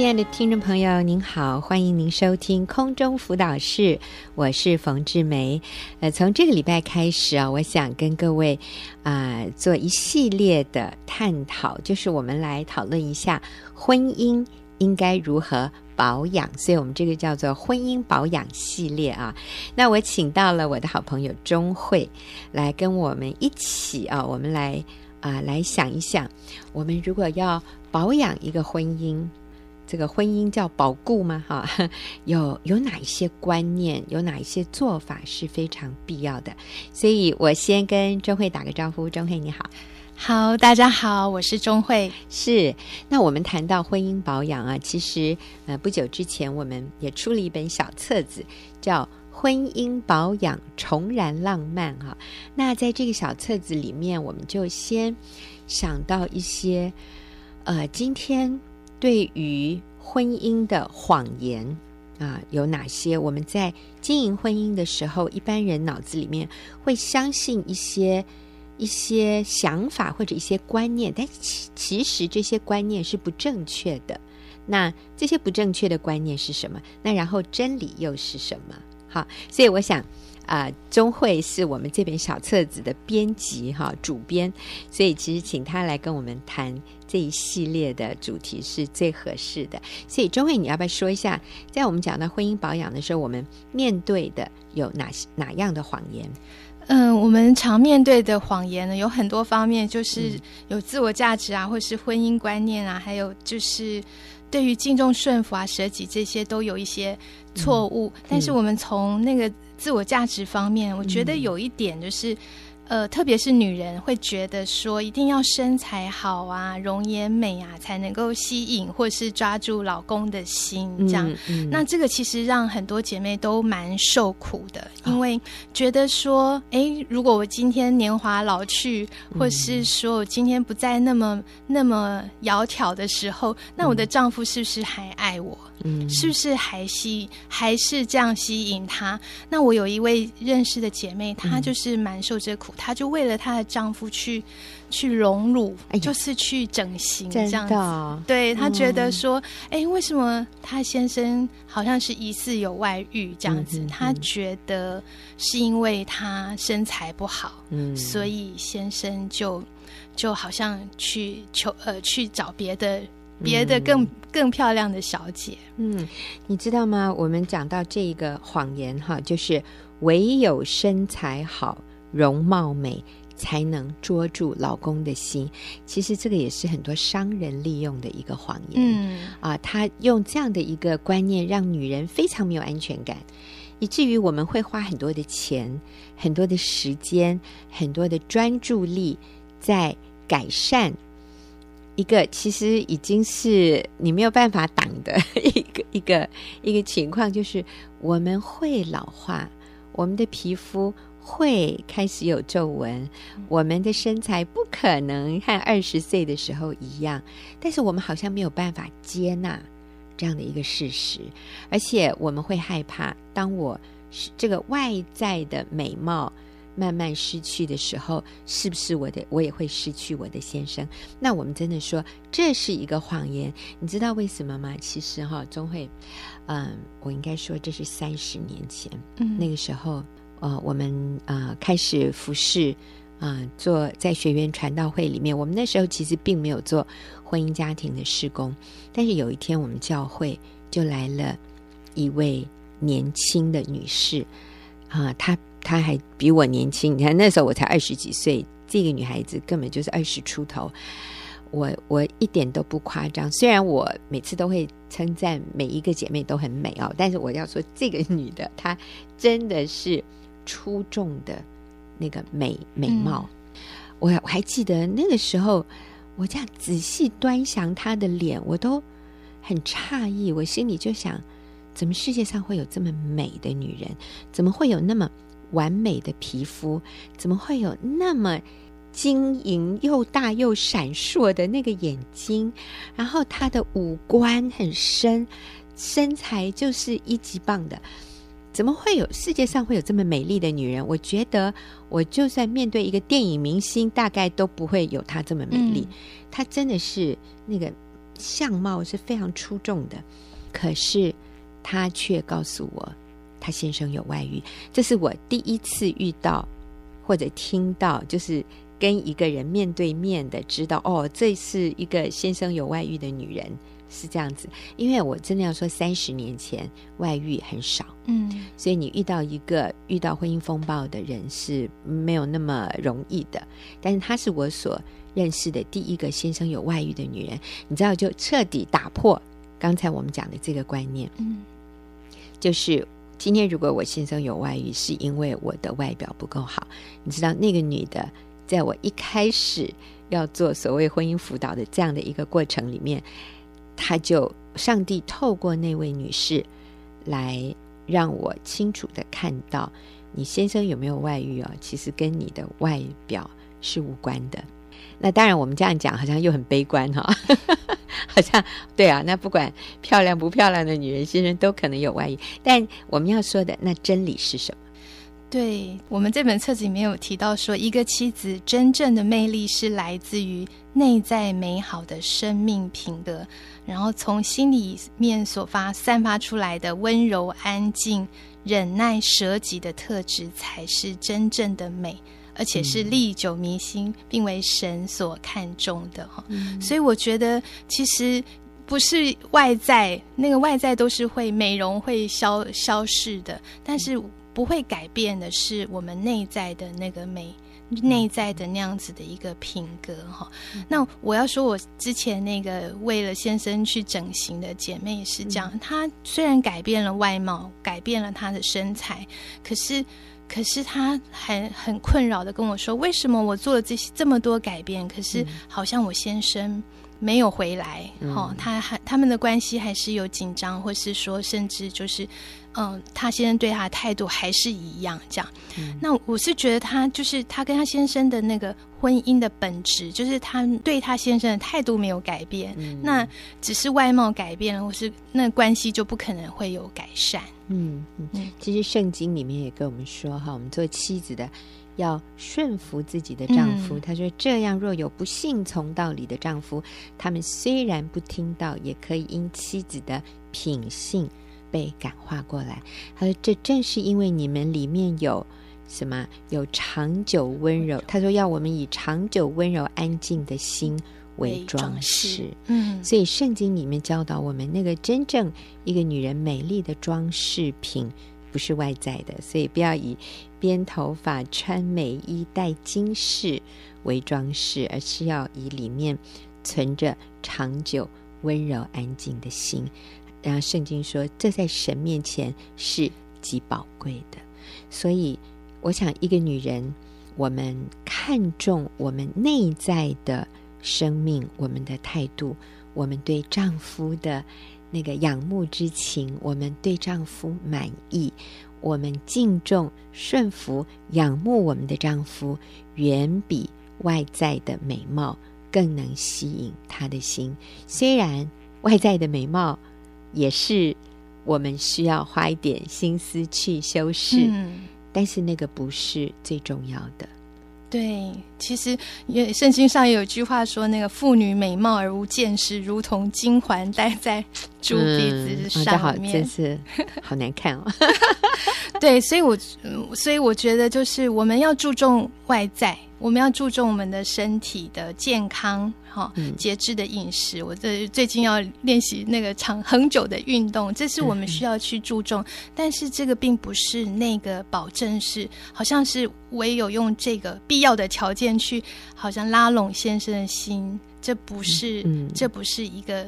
亲爱的听众朋友，您好，欢迎您收听空中辅导室，我是冯志梅。呃，从这个礼拜开始啊，我想跟各位啊、做一系列的探讨，就是我们来讨论一下婚姻应该如何保养，所以我们这个叫做婚姻保养系列啊。那我请到了我的好朋友钟慧来跟我们一起啊，我们来啊、来想一想，我们如果要保养一个婚姻。这个婚姻叫保固吗？哈，有有哪一些观念，有哪一些做法是非常必要的？所以我先跟钟慧打个招呼，钟慧你好，好，大家好，我是钟慧。是，那我们谈到婚姻保养啊，其实呃不久之前我们也出了一本小册子，叫《婚姻保养重燃浪漫》哈。那在这个小册子里面，我们就先想到一些呃今天。对于婚姻的谎言啊，有哪些？我们在经营婚姻的时候，一般人脑子里面会相信一些一些想法或者一些观念，但其其实这些观念是不正确的。那这些不正确的观念是什么？那然后真理又是什么？好，所以我想。啊，钟慧是我们这本小册子的编辑哈，主编，所以其实请他来跟我们谈这一系列的主题是最合适的。所以钟慧，你要不要说一下，在我们讲到婚姻保养的时候，我们面对的有哪些哪样的谎言？嗯，我们常面对的谎言呢，有很多方面，就是有自我价值啊，或是婚姻观念啊，还有就是对于敬重顺服啊、舍己这些都有一些错误。嗯，但是我们从那个。自我价值方面，我觉得有一点就是，嗯、呃，特别是女人会觉得说，一定要身材好啊、容颜美啊，才能够吸引或是抓住老公的心。这样，嗯嗯、那这个其实让很多姐妹都蛮受苦的，因为觉得说，哎、欸，如果我今天年华老去，或是说我今天不再那么那么窈窕的时候，那我的丈夫是不是还爱我？嗯，是不是还吸还是这样吸引他？那我有一位认识的姐妹，她就是蛮受这苦，她就为了她的丈夫去去隆乳，哎、就是去整形这样子。哦、对，她觉得说，哎、嗯，为什么她先生好像是疑似有外遇这样子？她觉得是因为她身材不好，嗯，所以先生就就好像去求呃去找别的。别的更、嗯、更漂亮的小姐，嗯，你知道吗？我们讲到这一个谎言哈，就是唯有身材好、容貌美，才能捉住老公的心。其实这个也是很多商人利用的一个谎言，嗯啊，他用这样的一个观念，让女人非常没有安全感，以至于我们会花很多的钱、很多的时间、很多的专注力在改善。一个其实已经是你没有办法挡的 一个一个一个情况，就是我们会老化，我们的皮肤会开始有皱纹，我们的身材不可能和二十岁的时候一样，但是我们好像没有办法接纳这样的一个事实，而且我们会害怕，当我是这个外在的美貌。慢慢失去的时候，是不是我的我也会失去我的先生？那我们真的说这是一个谎言，你知道为什么吗？其实哈，钟慧，嗯，我应该说这是三十年前，嗯，那个时候，呃，我们呃开始服侍，啊、呃，做在学员传道会里面，我们那时候其实并没有做婚姻家庭的施工，但是有一天我们教会就来了一位年轻的女士，啊、呃，她。她还比我年轻，你看那时候我才二十几岁，这个女孩子根本就是二十出头。我我一点都不夸张，虽然我每次都会称赞每一个姐妹都很美哦，但是我要说这个女的她真的是出众的那个美美貌。嗯、我我还记得那个时候，我这样仔细端详她的脸，我都很诧异，我心里就想：怎么世界上会有这么美的女人？怎么会有那么完美的皮肤，怎么会有那么晶莹又大又闪烁的那个眼睛？然后她的五官很深，身材就是一级棒的。怎么会有世界上会有这么美丽的女人？我觉得，我就算面对一个电影明星，大概都不会有她这么美丽。嗯、她真的是那个相貌是非常出众的，可是她却告诉我，他先生有外遇。这是我第一次遇到或者听到，就是跟一个人面对面的知道，哦，这是一个先生有外遇的女人。是这样子，因为我真的要说，三十年前外遇很少，嗯，所以你遇到一个遇到婚姻风暴的人是没有那么容易的。但是她是我所认识的第一个先生有外遇的女人，你知道，就彻底打破刚才我们讲的这个观念，嗯，就是今天如果我先生有外遇，是因为我的外表不够好，你知道，那个女的在我一开始要做所谓婚姻辅导的这样的一个过程里面。他就上帝透过那位女士来让我清楚的看到，你先生有没有外遇哦，其实跟你的外表是无关的。那当然，我们这样讲好像又很悲观哈、哦，好像对啊。那不管漂亮不漂亮的女人，先生都可能有外遇。但我们要说的那真理是什么？对，我们这本册子里面有提到说，一个妻子真正的魅力是来自于内在美好的生命品德，然后从心里面所发散发出来的温柔、安静、忍耐、舍己的特质，才是真正的美，而且是历久弥新，并为神所看重的哈。嗯。所以我觉得，其实不是外在，那个外在都是会美容会消消逝的，但是。不会改变的是我们内在的那个美，内在的那样子的一个品格哈。那我要说，我之前那个为了先生去整形的姐妹是这样，她虽然改变了外貌，改变了她的身材，可是，可是他还很困扰的跟我说，为什么我做了这些这么多改变，可是好像我先生没有回来，哈，他还他们的关系还是有紧张，或是说甚至就是。嗯，他先生对他的态度还是一样，这样。嗯。那我是觉得他就是他跟他先生的那个婚姻的本质，就是他对他先生的态度没有改变。嗯。那只是外貌改变了，或是那关系就不可能会有改善。嗯嗯。其实圣经里面也跟我们说哈，我们做妻子的要顺服自己的丈夫。嗯。他说：“这样若有不信从道理的丈夫，他们虽然不听到，也可以因妻子的品性。”被感化过来，他说：“这正是因为你们里面有什么？有长久温柔。他说要我们以长久温柔安静的心为装饰。嗯，所以圣经里面教导我们，那个真正一个女人美丽的装饰品，不是外在的。所以不要以编头发、穿美衣、戴金饰为装饰，而是要以里面存着长久温柔安静的心。”然后圣经说，这在神面前是极宝贵的。所以，我想一个女人，我们看重我们内在的生命，我们的态度，我们对丈夫的那个仰慕之情，我们对丈夫满意，我们敬重、顺服、仰慕我们的丈夫，远比外在的美貌更能吸引他的心。虽然外在的美貌，也是我们需要花一点心思去修饰，嗯，但是那个不是最重要的。对，其实也圣经上也有一句话说：“那个妇女美貌而无见识，如同金环戴在猪鼻子上面。嗯”哦，真是好难看哦。对，所以我所以我觉得，就是我们要注重外在。我们要注重我们的身体的健康，哈，节制的饮食。我这最近要练习那个长很久的运动，这是我们需要去注重。但是这个并不是那个保证是，好像是唯有用这个必要的条件去，好像拉拢先生的心。这不是，这不是一个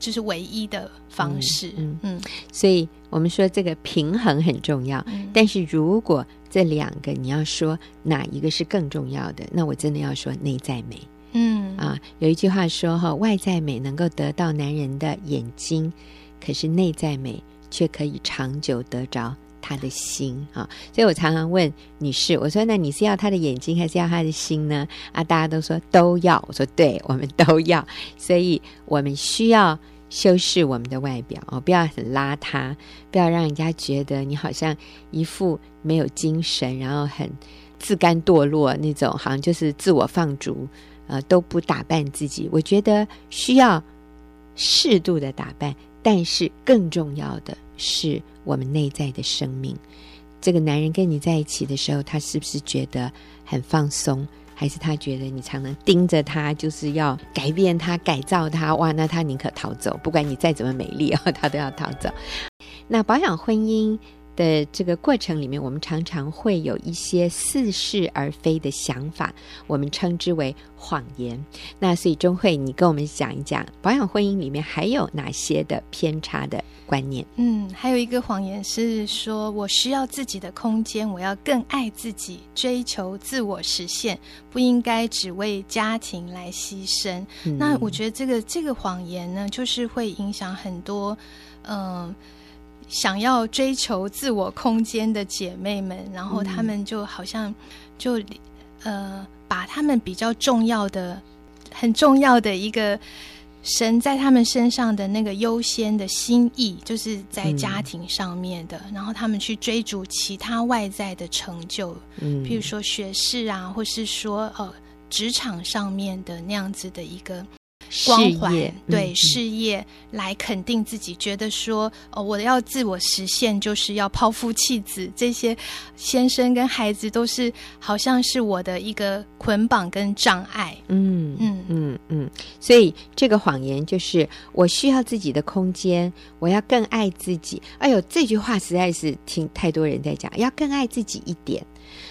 就是唯一的方式。嗯嗯，所以我们说这个平衡很重要。但是如果这两个你要说哪一个是更重要的？那我真的要说内在美。嗯啊，有一句话说哈，外在美能够得到男人的眼睛，可是内在美却可以长久得着他的心啊。所以我常常问女士，我说那你是要他的眼睛还是要他的心呢？啊，大家都说都要。我说对，我们都要。所以我们需要。修饰我们的外表哦，不要很邋遢，不要让人家觉得你好像一副没有精神，然后很自甘堕落那种，好像就是自我放逐，呃，都不打扮自己。我觉得需要适度的打扮，但是更重要的是我们内在的生命。这个男人跟你在一起的时候，他是不是觉得很放松？还是他觉得你常常盯着他，就是要改变他、改造他？哇，那他宁可逃走，不管你再怎么美丽啊，他都要逃走。那保养婚姻的这个过程里面，我们常常会有一些似是而非的想法，我们称之为谎言。那所以钟慧，你跟我们讲一讲，保养婚姻里面还有哪些的偏差的观念？嗯，还有一个谎言是说我需要自己的空间，我要更爱自己，追求自我实现，不应该只为家庭来牺牲。嗯、那我觉得这个这个谎言呢，就是会影响很多，嗯、呃。想要追求自我空间的姐妹们，然后她们就好像就呃，把她们比较重要的、很重要的一个神在她们身上的那个优先的心意，就是在家庭上面的，嗯、然后她们去追逐其他外在的成就，嗯，譬如说学士啊，或是说呃职场上面的那样子的一个。光环对事业来肯定自己，觉得说哦，我要自我实现，就是要抛夫弃子，这些先生跟孩子都是好像是我的一个捆绑跟障碍。嗯嗯嗯嗯，所以这个谎言就是我需要自己的空间，我要更爱自己。哎呦，这句话实在是听太多人在讲，要更爱自己一点。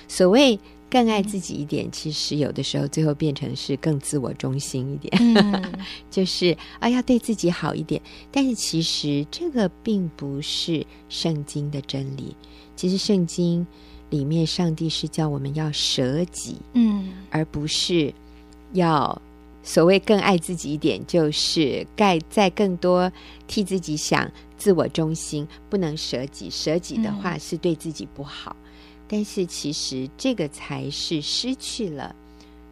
所谓。更爱自己一点，其实有的时候最后变成是更自我中心一点，嗯、就是啊要对自己好一点。但是其实这个并不是圣经的真理。其实圣经里面，上帝是叫我们要舍己，嗯，而不是要所谓更爱自己一点，就是盖在更多替自己想，自我中心，不能舍己。舍己的话是对自己不好。嗯但是其实这个才是失去了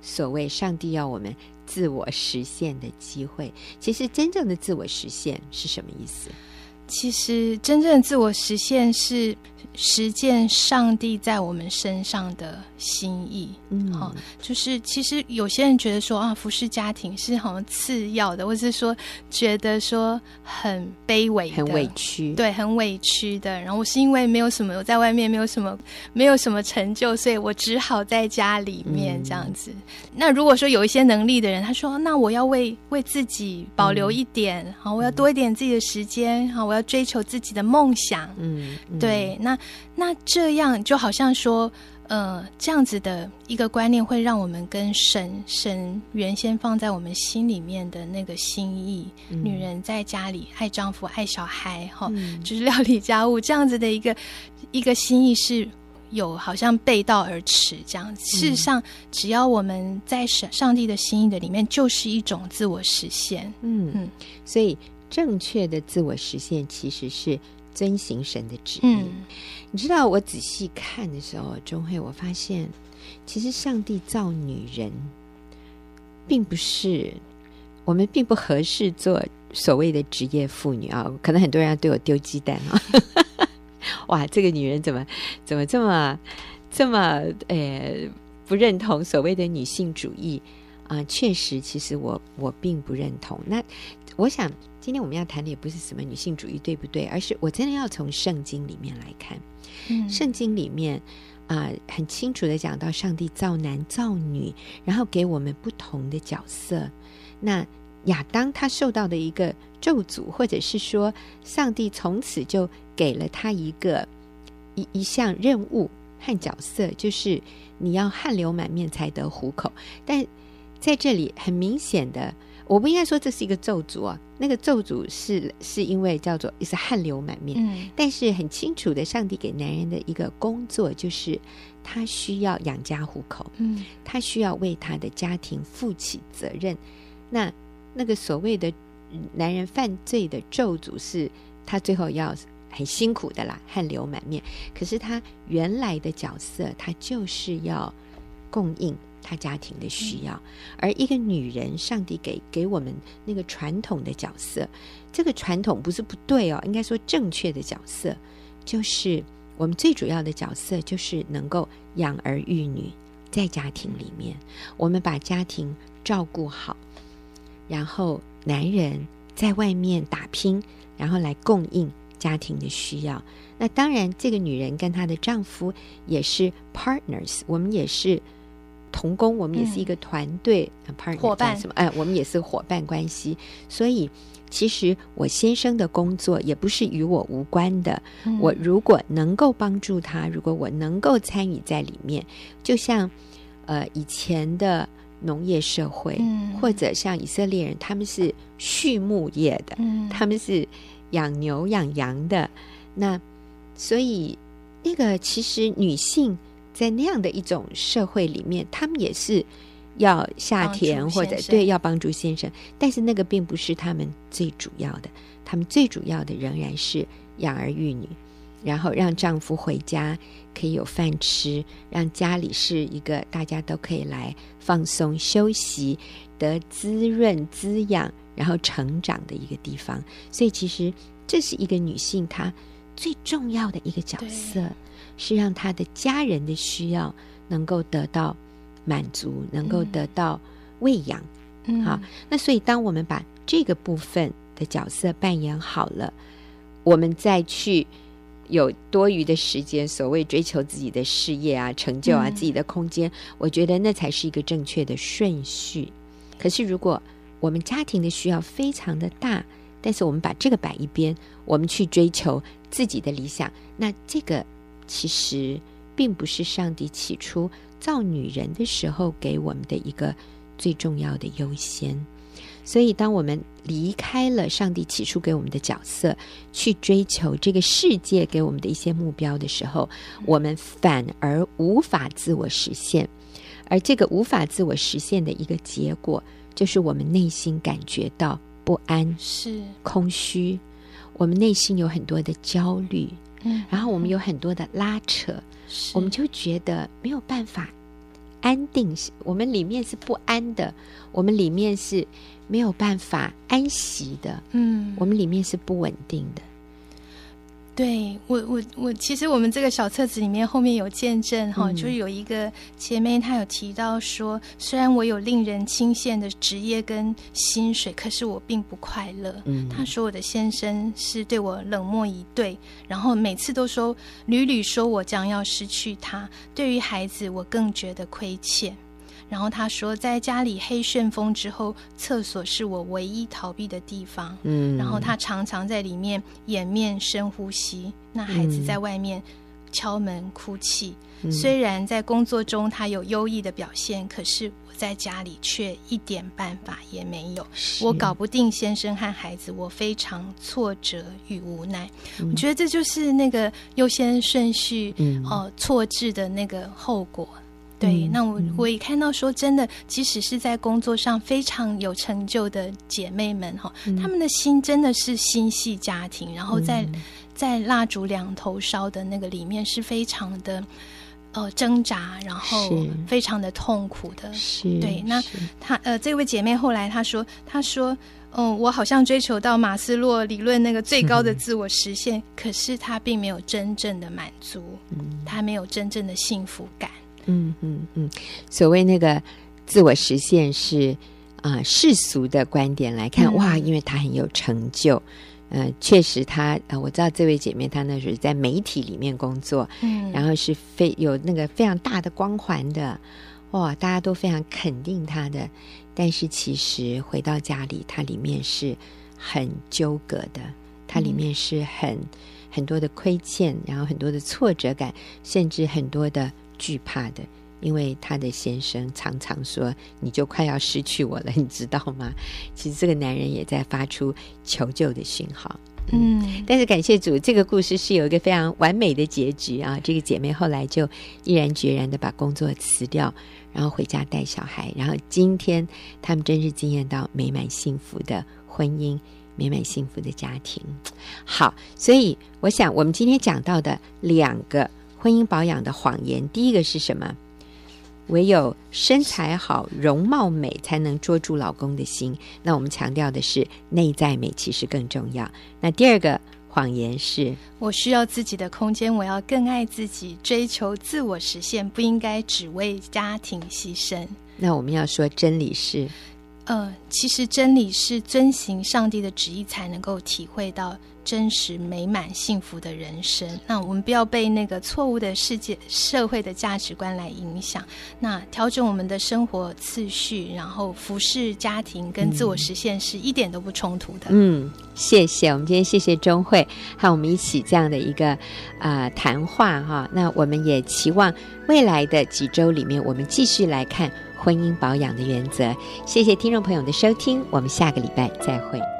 所谓上帝要我们自我实现的机会。其实真正的自我实现是什么意思？其实真正的自我实现是。实践上帝在我们身上的心意，嗯，好，就是其实有些人觉得说啊，服侍家庭是好像次要的，或是说觉得说很卑微、很委屈，对，很委屈的。然后我是因为没有什么，我在外面没有什么，没有什么成就，所以我只好在家里面这样子。嗯、那如果说有一些能力的人，他说，那我要为为自己保留一点，好、嗯，我要多一点自己的时间，好，我要追求自己的梦想，嗯，嗯对，那。那这样就好像说，呃，这样子的一个观念会让我们跟神神原先放在我们心里面的那个心意，嗯、女人在家里爱丈夫、爱小孩，哈、嗯，就是料理家务这样子的一个一个心意是有好像背道而驰这样。事实上，只要我们在神上帝的心意的里面，就是一种自我实现。嗯嗯，所以正确的自我实现其实是。遵行神的旨意，嗯、你知道，我仔细看的时候，钟慧，我发现，其实上帝造女人，并不是我们并不合适做所谓的职业妇女啊。可能很多人要对我丢鸡蛋啊！哇，这个女人怎么怎么这么这么呃不认同所谓的女性主义啊？确实，其实我我并不认同。那我想。今天我们要谈的也不是什么女性主义，对不对？而是我真的要从圣经里面来看。嗯，圣经里面啊，呃，很清楚的讲到上帝造男造女，然后给我们不同的角色。那亚当他受到的一个咒诅，或者是说，上帝从此就给了他一个一一项任务和角色，就是你要汗流满面才得糊口。但在这里很明显的。我不应该说这是一个咒诅啊，那个咒诅是是因为叫做是汗流满面，嗯，但是很清楚的，上帝给男人的一个工作就是他需要养家糊口，嗯，他需要为他的家庭负起责任。那那个所谓的男人犯罪的咒诅是，他最后要很辛苦的啦，汗流满面。可是他原来的角色，他就是要供应。他家庭的需要，而一个女人，上帝给给我们那个传统的角色，这个传统不是不对哦，应该说正确的角色，就是我们最主要的角色，就是能够养儿育女，在家庭里面，我们把家庭照顾好，然后男人在外面打拼，然后来供应家庭的需要。那当然，这个女人跟她的丈夫也是 partners，我们也是同工，我们也是一个团队、伙伴什么？哎，我们也是伙伴关系。所以，其实我先生的工作也不是与我无关的。嗯、我如果能够帮助他，如果我能够参与在里面，就像呃以前的农业社会，嗯、或者像以色列人，他们是畜牧业的，嗯、他们是养牛养羊的，那。所以，那个其实女性在那样的一种社会里面，他们也是要下田或者对要帮助先生，但是那个并不是他们最主要的，他们最主要的仍然是养儿育女，然后让丈夫回家可以有饭吃，让家里是一个大家都可以来放松休息、得滋润滋养，然后成长的一个地方。所以，其实这是一个女性她。最重要的一个角色对是让他的家人的需要能够得到满足，嗯、能够得到喂养。嗯，好，那所以当我们把这个部分的角色扮演好了，我们再去有多余的时间，所谓追求自己的事业啊、成就啊、嗯、自己的空间，我觉得那才是一个正确的顺序。可是如果我们家庭的需要非常的大，但是我们把这个摆一边，我们去追求自己的理想，那这个其实并不是上帝起初造女人的时候给我们的一个最重要的优先。所以，当我们离开了上帝起初给我们的角色，去追求这个世界给我们的一些目标的时候，我们反而无法自我实现。而这个无法自我实现的一个结果，就是我们内心感觉到。不安是空虚，我们内心有很多的焦虑，嗯，然后我们有很多的拉扯，我们就觉得没有办法安定，我们里面是不安的，我们里面是没有办法安息的，嗯，我们里面是不稳定的。对我，我我其实我们这个小册子里面后面有见证哈，嗯、就是有一个姐妹她有提到说，虽然我有令人钦羡的职业跟薪水，可是我并不快乐。嗯，她说我的先生是对我冷漠以对，然后每次都说屡屡说我将要失去他，对于孩子我更觉得亏欠。然后他说，在家里黑旋风之后，厕所是我唯一逃避的地方。嗯，然后他常常在里面掩面深呼吸。那孩子在外面敲门哭泣。嗯，虽然在工作中他有优异的表现，可是我在家里却一点办法也没有。我搞不定先生和孩子，我非常挫折与无奈。嗯，我觉得这就是那个优先顺序，嗯，哦，错置的那个后果。对，那我我也看到说，真的，即使是在工作上非常有成就的姐妹们哈，她、嗯、们的心真的是心系家庭，然后在、嗯、在蜡烛两头烧的那个里面是非常的呃挣扎，然后非常的痛苦的。是，对，那她呃这位姐妹后来她说，她说，嗯、呃，我好像追求到马斯洛理论那个最高的 自我实现，嗯、可是她并没有真正的满足，嗯，她没有真正的幸福感。嗯嗯嗯，所谓那个自我实现是啊、呃、世俗的观点来看，嗯、哇，因为他很有成就，呃，确实他呃，我知道这位姐妹她那时候在媒体里面工作，嗯，然后是非有那个非常大的光环的，哇，大家都非常肯定她的，但是其实回到家里，她里面是很纠葛的，她里面是很、嗯、很多的亏欠，然后很多的挫折感，甚至很多的。惧怕的，因为他的先生常常说：“你就快要失去我了，你知道吗？” 其实这个男人也在发出求救的讯号。嗯，嗯，但是感谢主，这个故事是有一个非常完美的结局啊！这个姐妹后来就毅然决然的把工作辞掉，然后回家带小孩，然后今天他们真是惊艳到美满幸福的婚姻，美满幸福的家庭。好，所以我想我们今天讲到的两个。婚姻保养的谎言，第一个是什么？唯有身材好、容貌美，才能捉住老公的心。那我们强调的是内在美，其实更重要。那第二个谎言是：我需要自己的空间，我要更爱自己，追求自我实现，不应该只为家庭牺牲。那我们要说真理是。呃，其实真理是遵行上帝的旨意，才能够体会到真实美满幸福的人生。那我们不要被那个错误的世界、社会的价值观来影响。那调整我们的生活次序，然后服侍家庭跟自我实现是一点都不冲突的。嗯，谢谢。我们今天谢谢钟慧和我们一起这样的一个啊、呃、谈话哈。那我们也期望未来的几周里面，我们继续来看。婚姻保养的原则，谢谢听众朋友的收听，我们下个礼拜再会。